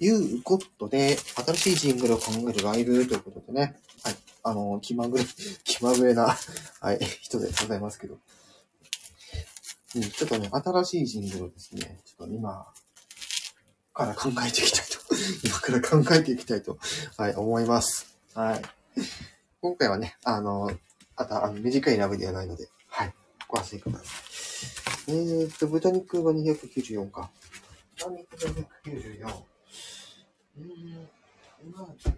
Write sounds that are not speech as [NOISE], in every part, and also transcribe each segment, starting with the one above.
いうことで、新しいジングルを考えるライブということでね、はい。あの、気まぐれ、[LAUGHS] 気まぐれな、[LAUGHS] はい、人でございますけど。うん、ちょっとね、新しいジングルですね、ちょっと今から考えていきたいと、[LAUGHS] 今から考えていきたいと、はい、思います。はい。今回はね、あの、あと、あの、短いラブではないので、はい、ご安心ください。えー、っと、豚肉が294か。豚肉が294。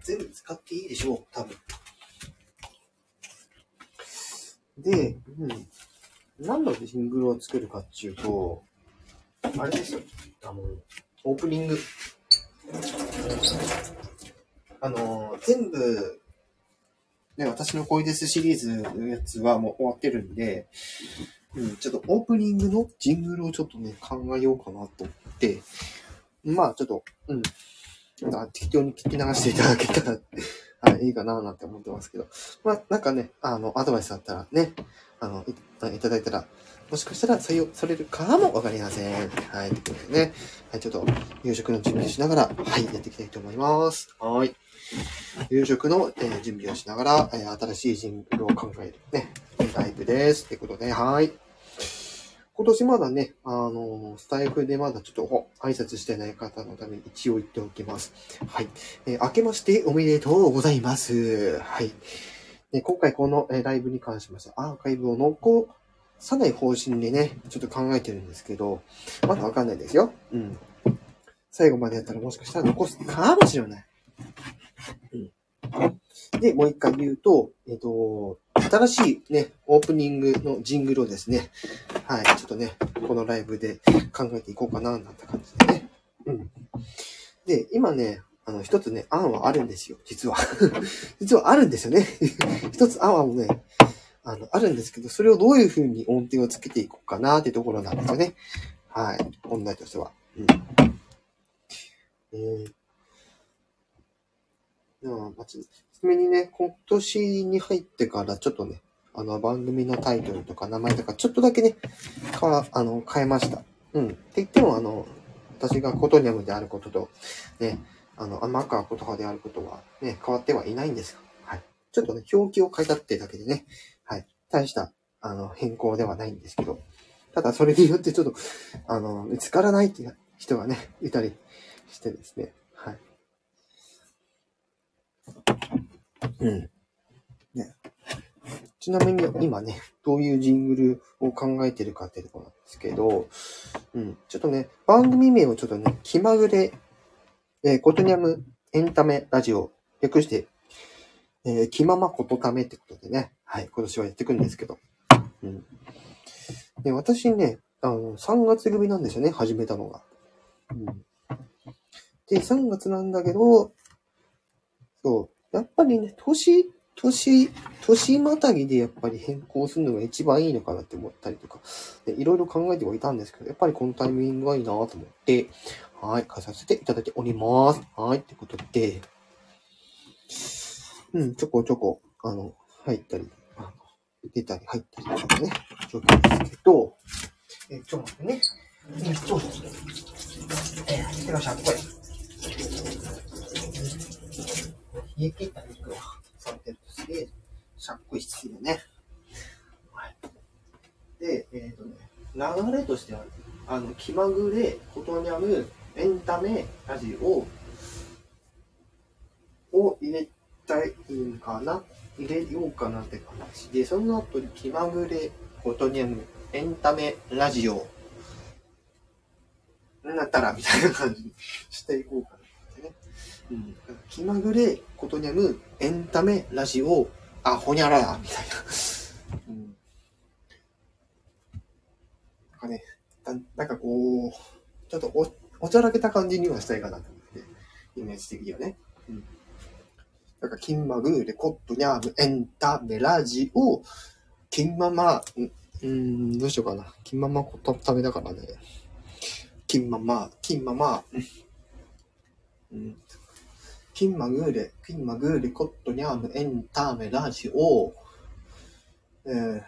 全部使っていいでしょう、多分。で、うん。何のジングルを作るかっていうと、あれですよ。あの、オープニング。あの、全部、ね、私の恋ですシリーズのやつはもう終わってるんで、うん、ちょっとオープニングのジングルをちょっとね、考えようかなと思って、まあちょっと、うん、適当に聞き流していただけたらはい、いいかななんて思ってますけど。まあ、なんかね、あの、アドバイスあったらね、あの、いただいたら、もしかしたら採用されるかもわかりません。はい、ということでね、はい、ちょっと夕食の準備をしながら、はい、やっていきたいと思います。はい。夕食の、えー、準備をしながら、えー、新しいジングルを考えるね、ライブです。ということで、はい。今年まだね、あの、スタイフでまだちょっと挨拶してない方のために一応言っておきます。はい。えー、明けましておめでとうございます。はい。で今回この、えライブに関しましてアーカイブを残さない方針でね、ちょっと考えてるんですけど、まだわかんないですよ。うん。最後までやったらもしかしたら残すかもしれない。うん。で、もう一回言うと、えっ、と、新しいね、オープニングのジングルをですね、はい、ちょっとね、このライブで考えていこうかな、なんて感じでね。うん。で、今ね、あの、一つね、案はあるんですよ、実は。[LAUGHS] 実はあるんですよね。[LAUGHS] 一つ案はもね、あの、あるんですけど、それをどういう風に音程をつけていこうかなってところなんですよね。はい。本題としては。うん。えー、まず、ちなみにね、今年に入ってからちょっとね、あの、番組のタイトルとか名前とか、ちょっとだけね、か、あの、変えました。うん。って言っても、あの、私がコトニャムであることと、ね、あの、天川ことかであることは、ね、変わってはいないんですよ。はい。ちょっとね、表記を変えたってだけでね、はい。大した、あの、変更ではないんですけど、ただそれによってちょっと、あの、見つからないっていう人がね、いたりしてですね、はい。うん。ちなみに今ね、どういうジングルを考えてるかっていうところなんですけど、うん。ちょっとね、番組名をちょっとね、気まぐれ、えー、コトニャムエンタメラジオ、略して、えー、気ままことためってことでね、はい、今年はやっていくんですけど。うん。で、私ね、あの、3月組なんですよね、始めたのが。うん。で、3月なんだけど、そう、やっぱりね、年、年、年またぎでやっぱり変更するのが一番いいのかなって思ったりとか、でいろいろ考えてはいたんですけど、やっぱりこのタイミングがいいなと思って、はい、変えさせていただいております。はい、ってことで、うん、ちょこちょこ、あの、入ったり、あの出たり入ったりとかね、状況ですけど、えちょっと待ってね。えっと、えー、手がしゃっこい。冷え切った肉をされてるすげえ、しゃっこい質よね。はい。で、えっ、ー、とね、流れとしては、あの、気まぐれ、ことにゃむ、エンタメ、ラジオを入れたいんかな？入れようかなって感じで、その後に気まぐれ、ことにゃむ、エンタメ、ラジオ、なったらみたいな感じにしていこうかな。うん。気まぐれ、ことにゃむ、エンタメ、ラジオ、あ、ほにゃらら、みたいな。うん。なんかね、なんかこう、ちょっとお、おちゃらけた感じにはしたいかなと思って、イメージ的にはね。うん。だから、キンマグ、レコット、ニャーム、エンタメ、ラジオ、キンママ、うん、どうしようかな。キンママこためだからね。キンママ、キンママ、うん。キンマグーレ、キンマグーレ、コットニャーム、エンターメ、ラジオ、え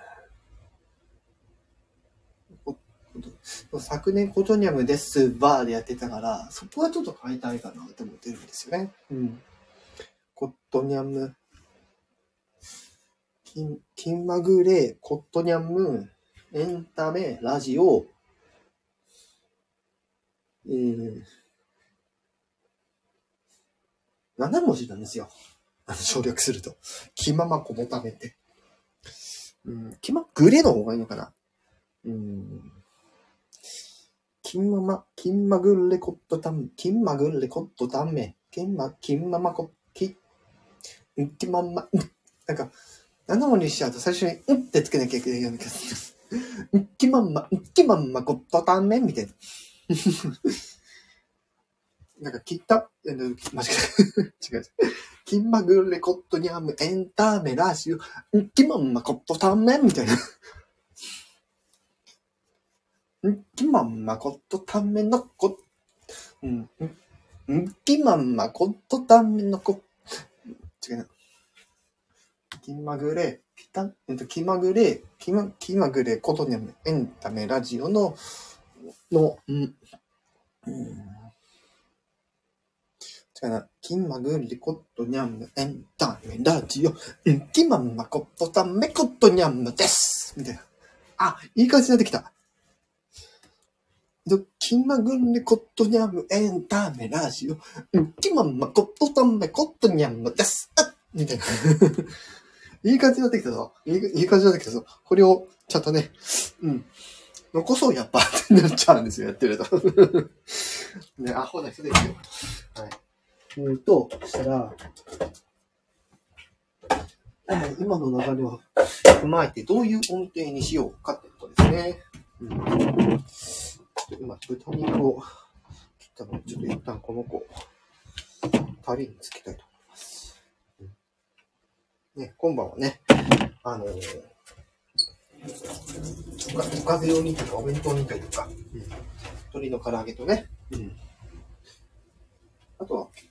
ー、昨年コトニャムですバーでやってたから、そこはちょっと変えたいかなと思ってるんですよね。うん。コトニャム、キン、キンマグーレ、コットニャム、エンターメ、ラジオ、えー、7文字なんですよ。あの省略すると。気ままこのためって。うん、気まぐれの方がいいのかな。うん。金まま、金まぐれこっとたん、金まぐれこっとため、金ま、金ままこ、き、んきまんま、んなんか、7文字しちゃうと最初に、うんってつけなきゃいけないような気がする。んきまんま、んきまんまこっとため、みたいな。なんか、切った、え間違え、違う。金まぐれコットニャムエンターメラジオ、んきまんまコットタンメンみたいな。んきまんまコットタンメンのこ、うん、んんきまんまコットタンメンのこ、違うな。気まぐれ、ピタン、えっと、気まぐれ、気ま、気まぐれコットニャムエンタメラジオの、の、うん、うん違うな。キンマグリコットニャムエンタメラジオ。うん、キマンマコットタメコットニャムです。みたいな。あ、いい感じになってきた。キンマグリコットニャムエンタメラジオ。うん、キマンマコットタメコットニャムです。あみたいな。[LAUGHS] いい感じになってきたぞ。いいいい感じになってきたぞ。これを、ちゃんとね、うん。残そうやっぱってなっちゃうんですよ、やってると。[LAUGHS] ね、アホな人ですよ。はい。うと、そしたら、今の流れを踏まえてどういう音程にしようかってことですね。うん、今、豚肉を切ったので、ちょっと一旦この子、タレにつけたいと思います。うん、ね、今晩はね、あのー、おかおかず用にとか、お弁当にというか、うん、鶏の唐揚げとね、うん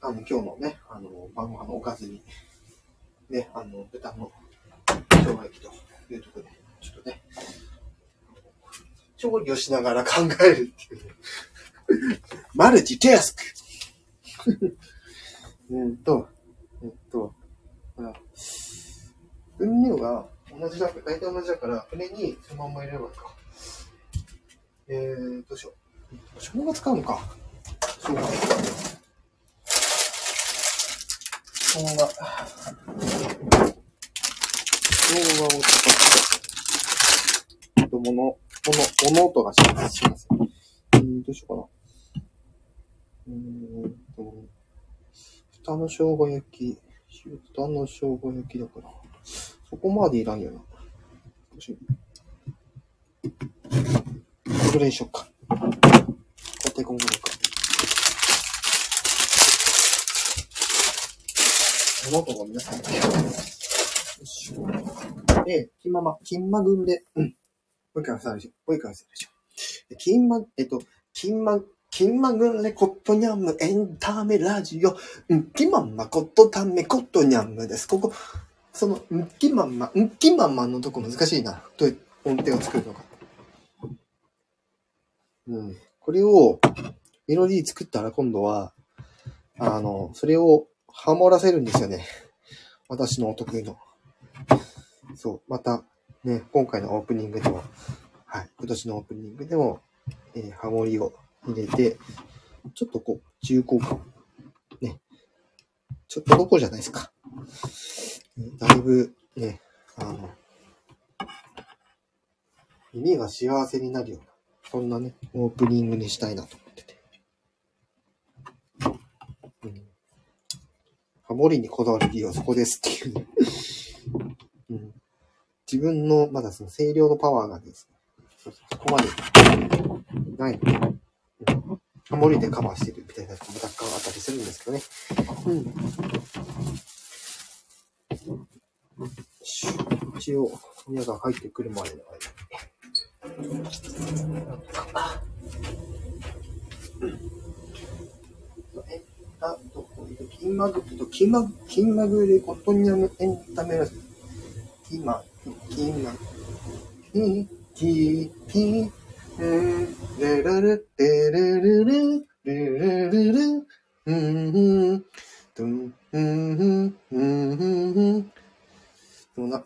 あ、の、今日のね、あの、晩ご飯のおかずに、ね、あの、豚の生姜焼きというところで、ちょっとね、調理をしながら考えるっていう、ね、マルチタスクうんと、えっと、ほら、分量が同じだから、大体同じだから、船にそのまま入れればいいか。えー、どうしよう。生姜使うのか。生姜。生姜。生姜を使って、と、もの、もの、物音がします。します。うん、どうしようかな。うーんと、豚の生姜焼き、豚の生姜焼きだから、そこまでいらんよな。これにしよっか。こうやって今後か。物音が皆さん。よしで、金まま、金まぐんで、うん。もう一回忘れでしょ。もう一回忘れでしょ。金ま、えっと、金ま、金まぐんでコットニャムエンタメラジオ。うん、金まんまコットタメコットニャムです。ここ、その、んきまんま、んきまんまのとこ難しいな。どういう音程を作るのか。うん。これを、メロディー作ったら今度は、あの、それをハモらせるんですよね。私のお得意の。そう、また、ね、今回のオープニングでも、はい、今年のオープニングでも、えーハモリを入れて、ちょっとこう、重厚感。ね。ちょっとどこじゃないですか。だいぶ、ね、あの、耳が幸せになるような、そんなね、オープニングにしたいなと思ってて。うん。ハモリにこだわる理由はそこですっていう。[LAUGHS] うん。自分の、まだその声量のパワーがですね、そうそうそこまでないので、うんハモリでカバーしてるみたいなとも若干あったりするんですけどね。うん。一応、親が入ってくるまでの間に。えあと、えっと、金マグ、えっと、金マグ、金マグでコットニアムエンタメラジオ。金マ、金マ、金、金、金、うん、レラル、レレレレ、レレレレ、うん。うん、ドン、うん。うん、うん。うん、うん。そうな。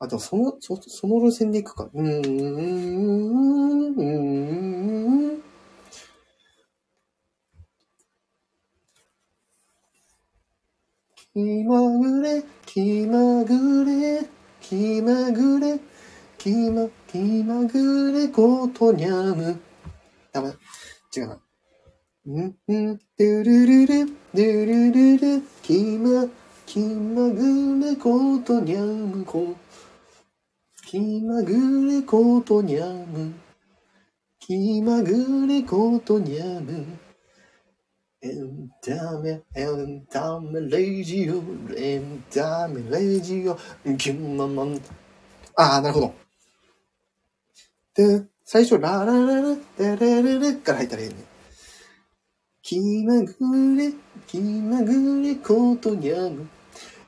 あと、その、そ、その路線で行くか。うん、うん、うん、うん。気まぐれ、気まぐれ、気まぐれ、気ま、気まぐれことにゃむ。ダメ。違うな。うん、うん、ドゥルルル、ドゥルルル、気ま、気まぐれことにゃむこ。気まぐれことにゃむ。気まぐれことにゃむ。エンタメ、エンタメ、レジオ、エンタメ、レジオ、キンママン。ああ、なるほど。で、最初、ララララ、テレレレから入ったらいいね。気まぐれ、気まぐれことにゃむ。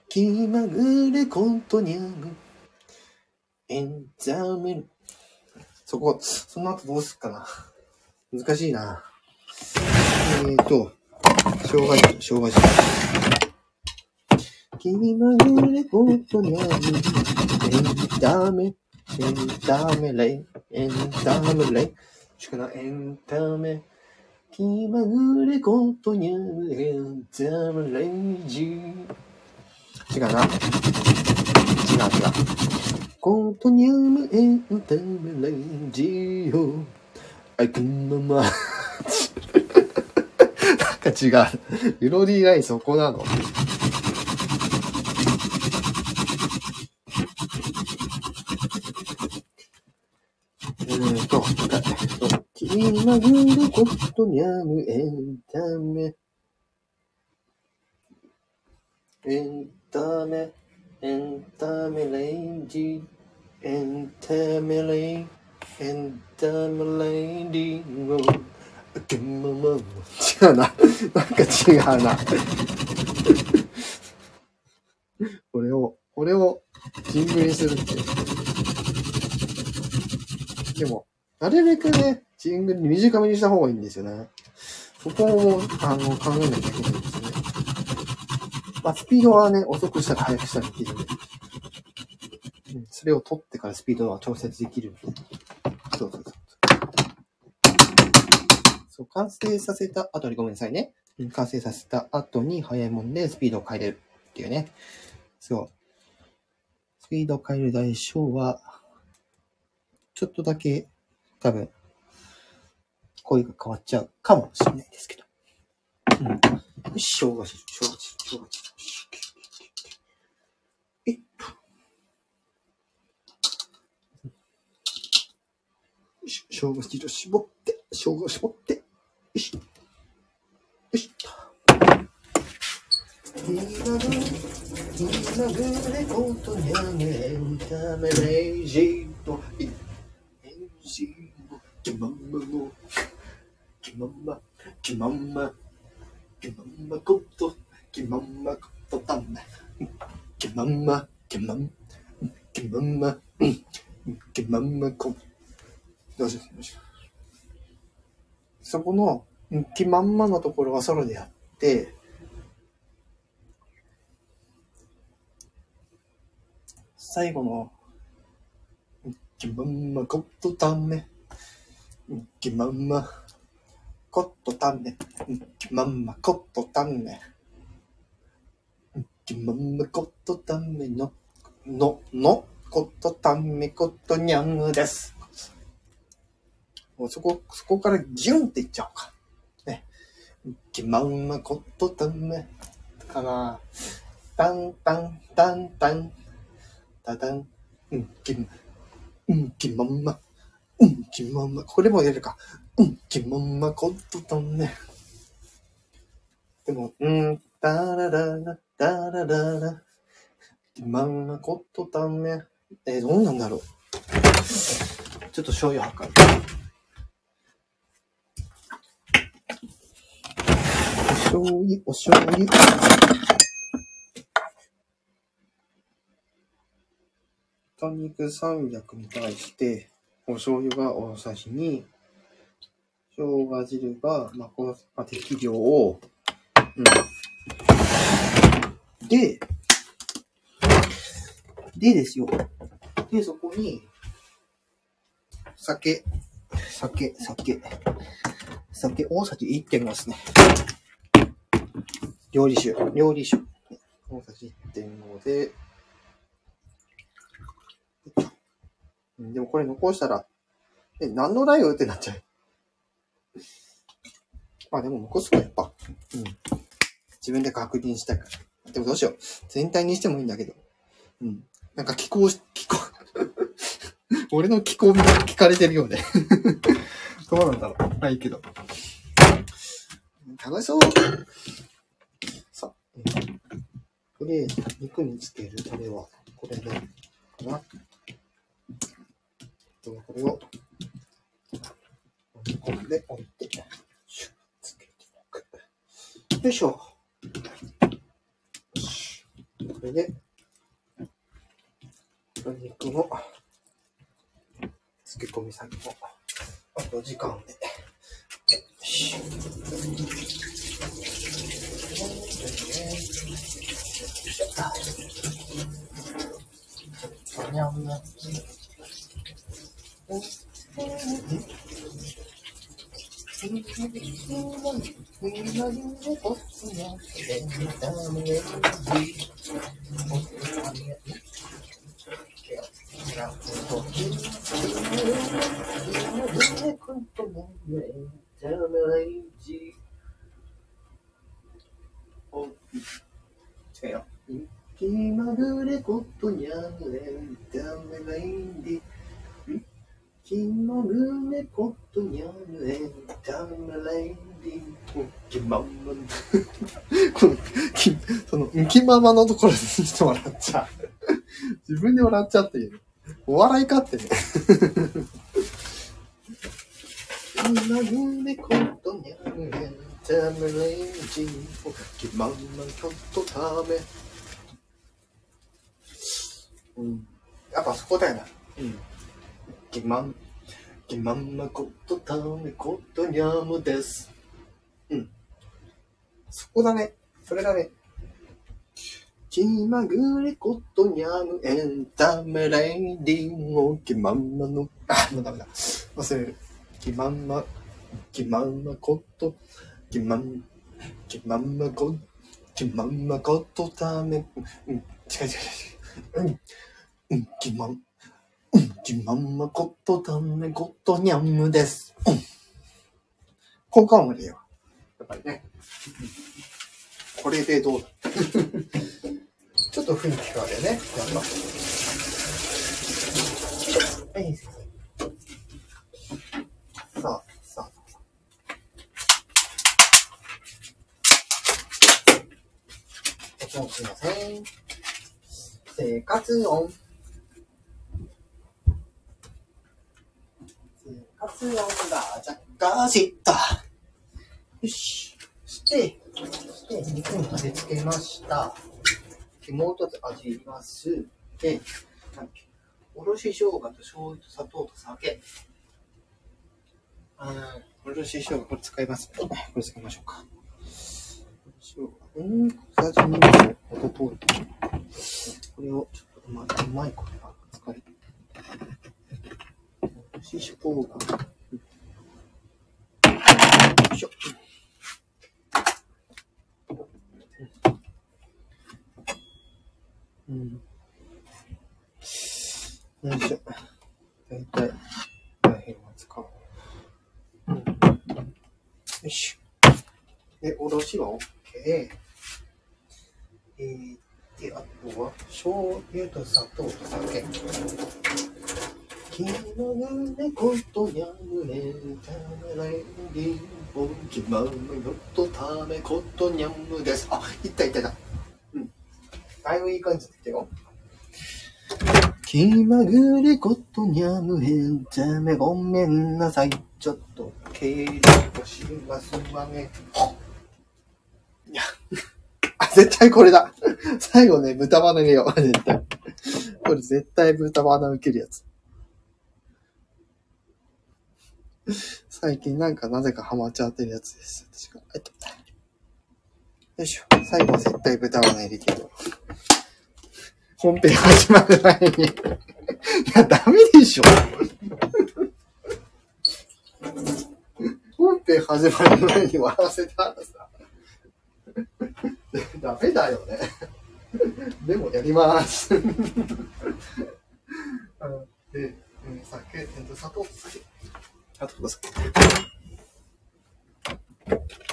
気まぐれことにゃむ。エンタメ、そこ、その後どうすっかな。難しいな。えーと、生姜汁、生姜汁。気まぐれことにゃむ。エンタメ、エンタメレイ、エンタメレイ。しかな、エンタメ。気まぐれことにゃむ、エンタメレイジ。違うな。違う違う。ことにゃむ、エンタメレイジよ。あい。くんまま。か違う。メロディーラインそこなの。えーと、気まぐれことにゃむエンタメ。エンタメ、エンタメレンジ、エンタメレイ、エンタメレイディング。違うな。[LAUGHS] なんか違うな。これを、これをジングルにするって。でも、なるべくね、ジングル短めにした方がいいんですよね。そこを、あの、考えなきゃいけないですね。まあ、スピードはね、遅くしたら速くしたらできるんで。うん、それを取ってからスピードは調節できるで。そうそうそう。そう、完成させた後にごめんなさいね。完成させた後に早いもんでスピードを変えれるっていうね。そう。スピードを変える代償は、ちょっとだけ多分、声が変わっちゃうかもしれないですけど。うん。よし、生姜汁、生姜汁、生姜汁。えっと。よし、生姜汁絞って、生姜絞って、よし。よしっと。気まぐれ、ことにゃめんためレジと、エンジンを、気まんまの、気まんま、気まんま、気まんまこと、気まんまことた、んま、気まん、気まんま、うん気まんまこ、どうしよう、どうしよう。そこの、うん気まんまのところはソロでやって、最後の、うん気まんまことため、うん気まんまことため、うん気まんまことため、うん気まんまことための、の、の、ことためことにゃんです。もうそこ、そこからギュンっていっちゃおうか。ね。気まんまことため、かな。タンタンタンタン、タタン、うん、きま、うん、きまんま、うん、きまんま、これも出るか。うん、きまんまことため。でも、うん、タラララ、タラララ、きまんまことため。えーどうなんだろう。ちょっと醤油測る。醤油、お醤油。豚肉300に対して、お醤油が大さじ2、生姜汁が、まあ、この、まあ、適量を、うん。で、でですよ。で、そこに、酒、酒、酒、酒、大さじ1.5ですね。料理酒、料理酒。大さじ1.5で、でもこれ残したら、え、何のライオってなっちゃう。まあでも残すか、やっぱ。うん。自分で確認したいから。でもどうしよう。全体にしてもいいんだけど。うん。なんか気候、気候、[LAUGHS] 俺の気候が聞かれてるよね。[LAUGHS] どうなんだろう。まあいいけど。楽しそう。さあ、えーとりあえず肉につけるタレは、これで、かな。とこれを、飲み込んでおいて、シュッつけておく。よいしょ。これで、肉の漬け込み先も、あと時間で。よしにゃんな。違う気まぐれことにゃむれんダメないんで。気まぐれことにゃむれんダメないんで。気まんま。この、き、その、んきままのところでちょっと笑っちゃう。自分で笑っちゃっている。お笑いかってね。気まぐれことにゃむれんダメないんで。気まんまちょっとため。うん。やっぱそこだよな。うん。ぎまん、ぎまんまことためことにゃむです。うん。そこだね。それだね。気まぐれことにゃむエンタメレイディンを気まんまの、あ、もうダメだ。忘れる。気まんま、気まんまこと、気まん、気まんまこと、気まんまことため、うん、違う違う違う。うん、うん、きまん、うん、きまんまことためことにゃむです。うん。効果音でよ。やっぱりね。うんこれでどうだ [LAUGHS] ちょっと雰囲気変わるよね。やっぱ。はい。さあ、さあ。おもしません。生活音。生活音が若干した。よし。して、そして肉に味付けました。でもう一つ味入れます。で、おろし生姜と醤油と砂糖と酒。あーおろし生姜、これ使います。これ使いましょうか。生姜。うん、小さじ2の音通り。これをちょ。っとうまうまいことが使い。ししょ。うが。よいしょ。うん。よいしょ。だいたい、大変は使おう。うん。よいしょ。で、おろしは OK。えー、で、あとは、醤油と砂糖と酒。気のぬねことにゃむねんためらいりんぼんきまむよとためことにゃむです。あ、いったいったいった。うん。だいぶいい感じで言ってよ。気まぐれことにゃむへんためごめんなさい。ちょっと経理をしますわね。絶対これだ。最後ね、豚バネ見よう。[LAUGHS] 絶対。これ絶対豚バナ受けるやつ。最近なんかなぜかハマっちゃってるやつです。私が。えっと。よいしょ。最後絶対豚バナ入れてる。本編始まる前に。いや、ダメでしょ。本編始まる前に笑わせたらさ。[LAUGHS] ダメだよね。でもやります。[LAUGHS] うんで、うん、酒、えっと、砂糖と酒。あと、酒。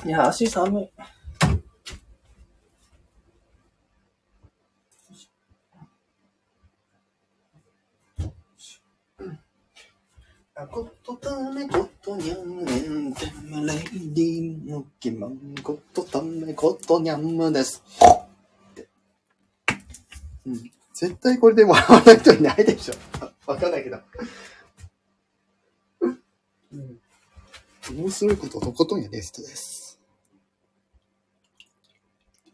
いや、足寒い。ことためことにゃんねんてむレイディーのきまんことためことにゃんむです。うん。絶対これで笑わない人いないでしょ。わかんないけど。うん。面白いこととことんやる人です。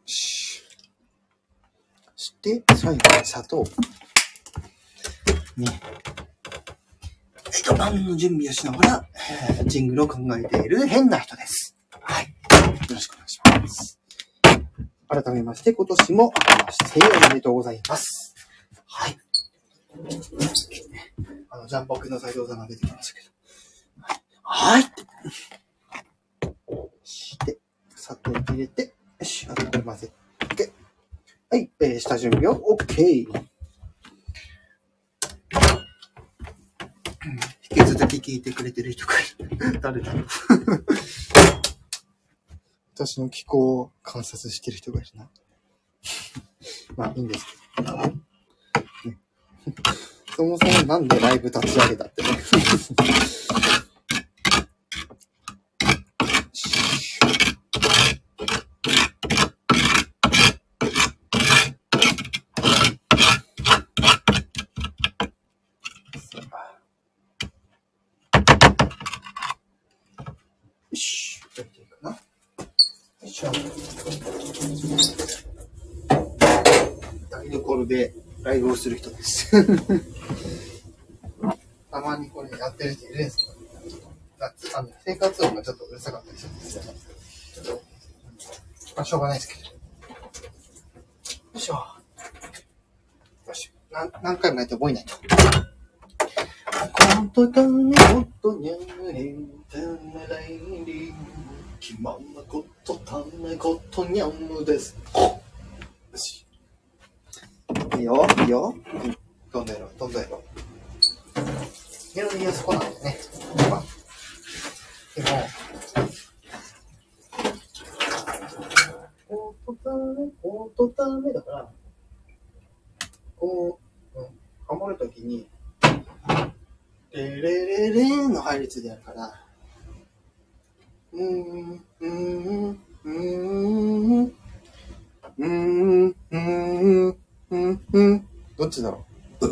しして、最後に砂糖。ね。えっと、パンの準備をしながら、えージングルを考えている変な人です。はい。よろしくお願いします。改めまして、今年も明けましておめでとうございます。はい。あの、ジャンポクの斎藤さんが出てきましたけど。はい。はい。して、砂糖入れて、よし、あとこれ混ぜて。はい、えー、下準備を OK。引き続き聞いてくれてる人がいる。[LAUGHS] 誰だろう。私の気候を観察してる人がいるな。[LAUGHS] まあ、いいんですけど。ね [LAUGHS] そもそもなんでライブ立ち上げたってね。よし。やっていいかな。よいしょ。でライブをする人です。[LAUGHS] たまにこれやってる人いるんですけど、夏あの生活音がちょっとうるさかったりするんですまあ、しょうがないですけど。よいしょ。よし。なん何回もやって覚えないと。ことだね、ことにゃんれん、たならいりん、きまんなことためことにゃんむです。よし。いいよ、いいよ。うんどんどんやろう、どんどんやろう。いやいや、そこなんだよね。でも、ことため、ことためだから、こう、うん、ハモるときに、レレレレンの配列でやるから、うーん、うーん、うーん、うーん、うーん、うん、うん、どっちだろう？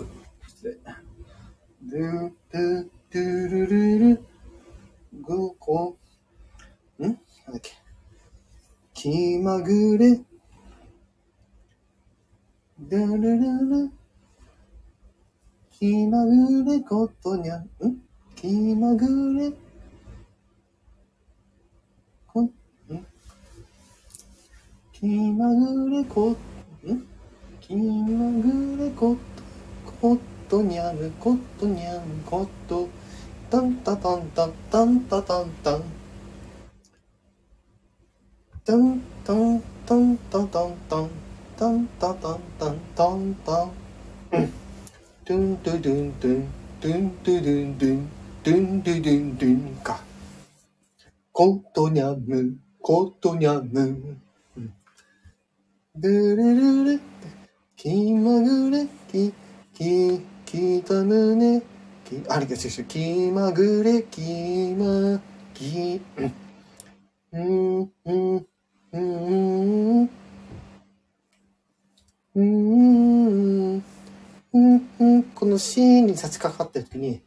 失礼。ドゥ、ドゥ、ドゥルルル、ん？なんだっけ。気まぐれ、ドゥルルル、気まぐれことにゃん、ん？気まぐれ、こ、ん？気まぐれこ、ん気まぐれこと、ことにゃる、ことにゃる、こと、タンタタンタン、タンタタンタン。タンタンタンタタンタン、タンタタンタンタンタン。うん。トゥントゥドゥントゥン、トゥントゥドゥントゥン、トゥントゥドゥントゥンか。ことにゃむ、ことにゃむ。うん。ドゥルルル、気まぐれ、き、き、きたむね、き、あれが違う違う、気まぐれ、気ま、き、うん、うん、うん、うん、うん、うん、うん、この C に差し掛かってる時に、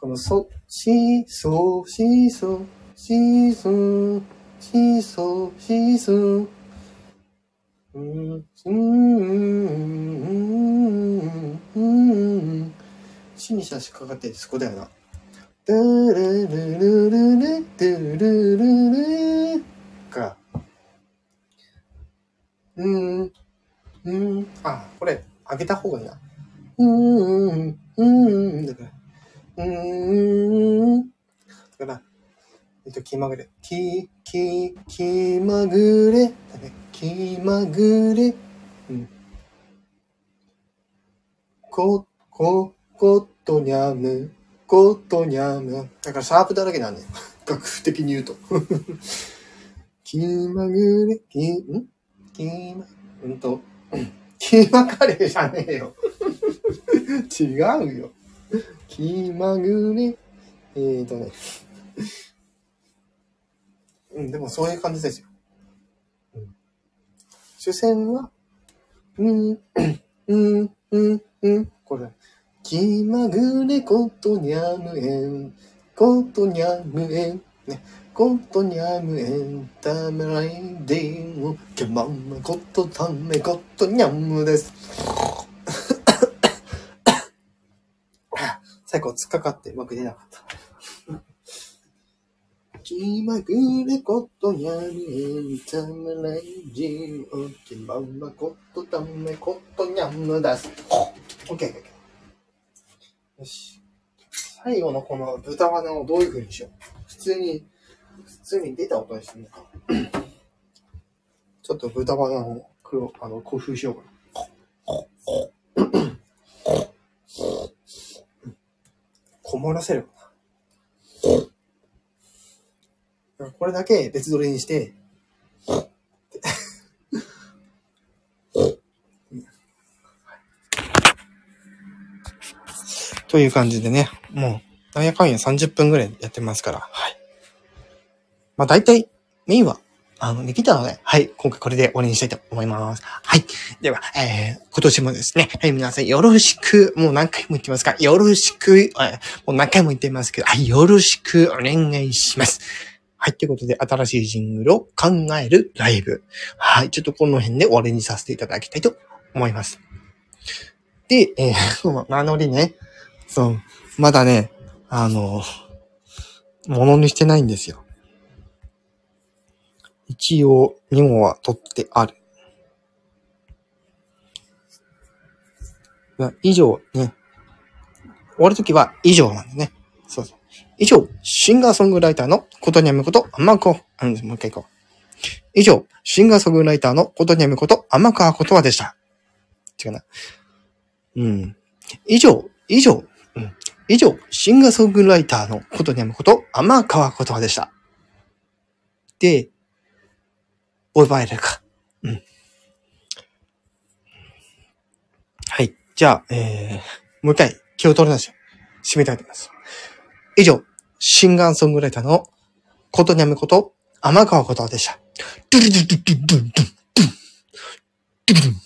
このそ、シーソー、シーソー、シーソー、シーソー、シーソー、うん、うん、うんうん。死に差し掛かってそこだよな。ドゥルルルルルドゥルルルルか。うん。うん。あ、これ、上げた方がいいな。うん。うん。うん。だから。うん。だから、えっと、気まぐれ。だから、シャープだらけなんね。[LAUGHS] 楽譜的に言うと。[LAUGHS] 気まぐれ、き、ん？気ま、うんと、キーマカレーじゃねえよ。[LAUGHS] 違うよ。キーマグレ。えーとね。うん、でもそういう感じですよ。うん、主戦は、うん、[COUGHS] うん、うん、うん、これ。気まぐれことにゃむえん、ことにゃむえん、ね。ことにゃむえん、ためらいでも、けまんまことためことにゃむです。最後、突っかかってうまく出なかった。気まぐれことにゃむえん、ためらいでも、けままことためことにゃむです。オッケーオッケーオッケー。よし。最後のこの豚鼻をどういう風にしよう？普通に、普通に出た音にしてみようか。ちょっと豚鼻を黒、あの、工夫しようかな。こもらせるかな。これだけ別撮りにして、という感じでね、もう、なんやかんや30分ぐらいやってますから、はい。まあ大体、メインは、あの、できたので、はい、今回これで終わりにしたいと思います。はい。では、えー、今年もですね、はい、皆さんよろしく、もう何回も言ってますか？よろしく、えーもう何回も言ってますけど、はい、よろしくお願いします。はい、ということで、新しいジングルを考えるライブ。はい、ちょっとこの辺で終わりにさせていただきたいと思います。で、えー、[LAUGHS] その名乗りね、そう、まだね、あの、ものにしてないんですよ。一応、2号は取ってある。以上ね。終わるときは以上なんでね。そうそう。以上、シンガーソングライターのことにゃむこと、あまこ、うん、もう一回行こう。以上、シンガーソングライターのことにゃむこと、あまかことわでした。違うな。うん。以上、以上、以上、シンガーソングライターのことにゃむこと、天川言葉でした。で、覚えられるか。うん。はい。じゃあ、えー、もう一回、気を取り直して、締めたいと思います。以上、シンガーソングライターのことにゃむこと、天川言葉でした。ドゥルドゥルドゥルドゥルドゥルドゥルドゥル